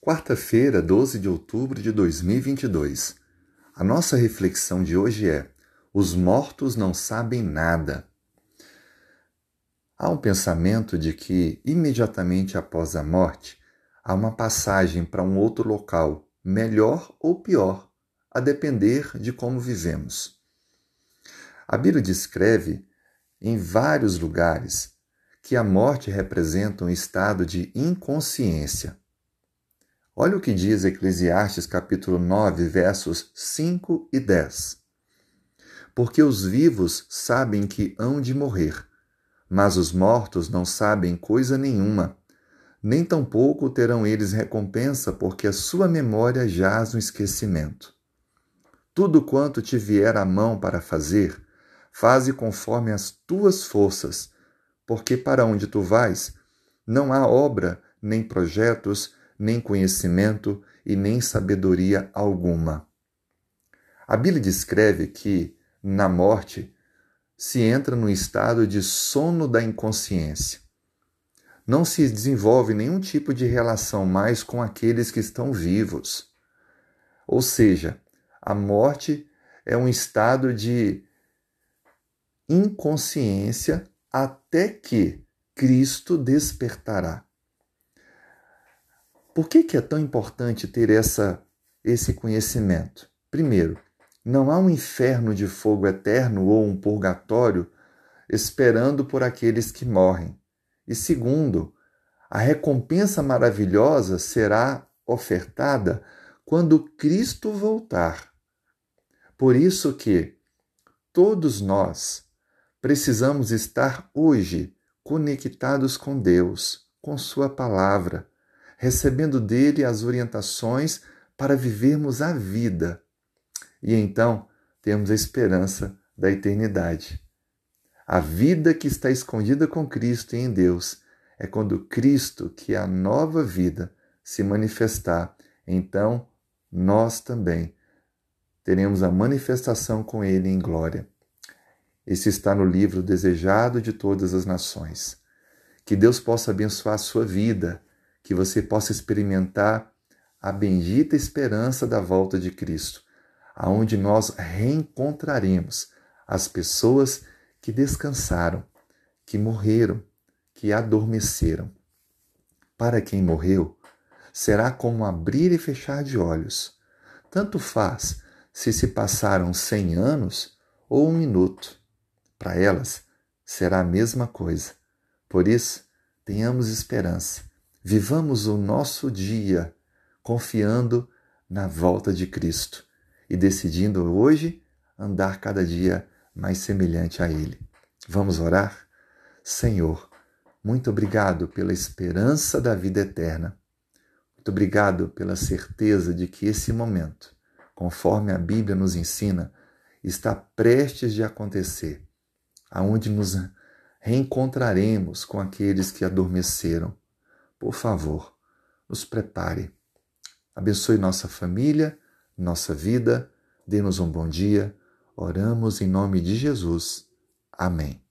Quarta-feira, 12 de outubro de 2022. A nossa reflexão de hoje é: Os mortos não sabem nada. Há um pensamento de que, imediatamente após a morte, há uma passagem para um outro local, melhor ou pior, a depender de como vivemos. A Bíblia descreve em vários lugares que a morte representa um estado de inconsciência Olha o que diz Eclesiastes capítulo 9, versos 5 e 10. Porque os vivos sabem que hão de morrer, mas os mortos não sabem coisa nenhuma, nem tampouco terão eles recompensa, porque a sua memória jaz no esquecimento. Tudo quanto te vier à mão para fazer, faze conforme as tuas forças, porque para onde tu vais, não há obra, nem projetos, nem conhecimento e nem sabedoria alguma. A Bíblia descreve que, na morte, se entra no estado de sono da inconsciência. Não se desenvolve nenhum tipo de relação mais com aqueles que estão vivos. Ou seja, a morte é um estado de inconsciência até que Cristo despertará. Por que, que é tão importante ter essa, esse conhecimento? Primeiro, não há um inferno de fogo eterno ou um purgatório esperando por aqueles que morrem. E segundo, a recompensa maravilhosa será ofertada quando Cristo voltar. Por isso que todos nós precisamos estar hoje conectados com Deus, com Sua palavra, recebendo dele as orientações para vivermos a vida. E então temos a esperança da eternidade. A vida que está escondida com Cristo e em Deus é quando Cristo, que é a nova vida, se manifestar. Então nós também teremos a manifestação com Ele em glória. Esse está no livro Desejado de Todas as Nações. Que Deus possa abençoar a sua vida que você possa experimentar a bendita esperança da volta de Cristo, aonde nós reencontraremos as pessoas que descansaram, que morreram, que adormeceram. Para quem morreu, será como abrir e fechar de olhos. Tanto faz se se passaram cem anos ou um minuto. Para elas, será a mesma coisa. Por isso, tenhamos esperança Vivamos o nosso dia confiando na volta de Cristo e decidindo hoje andar cada dia mais semelhante a Ele. Vamos orar? Senhor, muito obrigado pela esperança da vida eterna. Muito obrigado pela certeza de que esse momento, conforme a Bíblia nos ensina, está prestes de acontecer, aonde nos reencontraremos com aqueles que adormeceram por favor, nos prepare. Abençoe nossa família, nossa vida, dê-nos um bom dia. Oramos em nome de Jesus. Amém.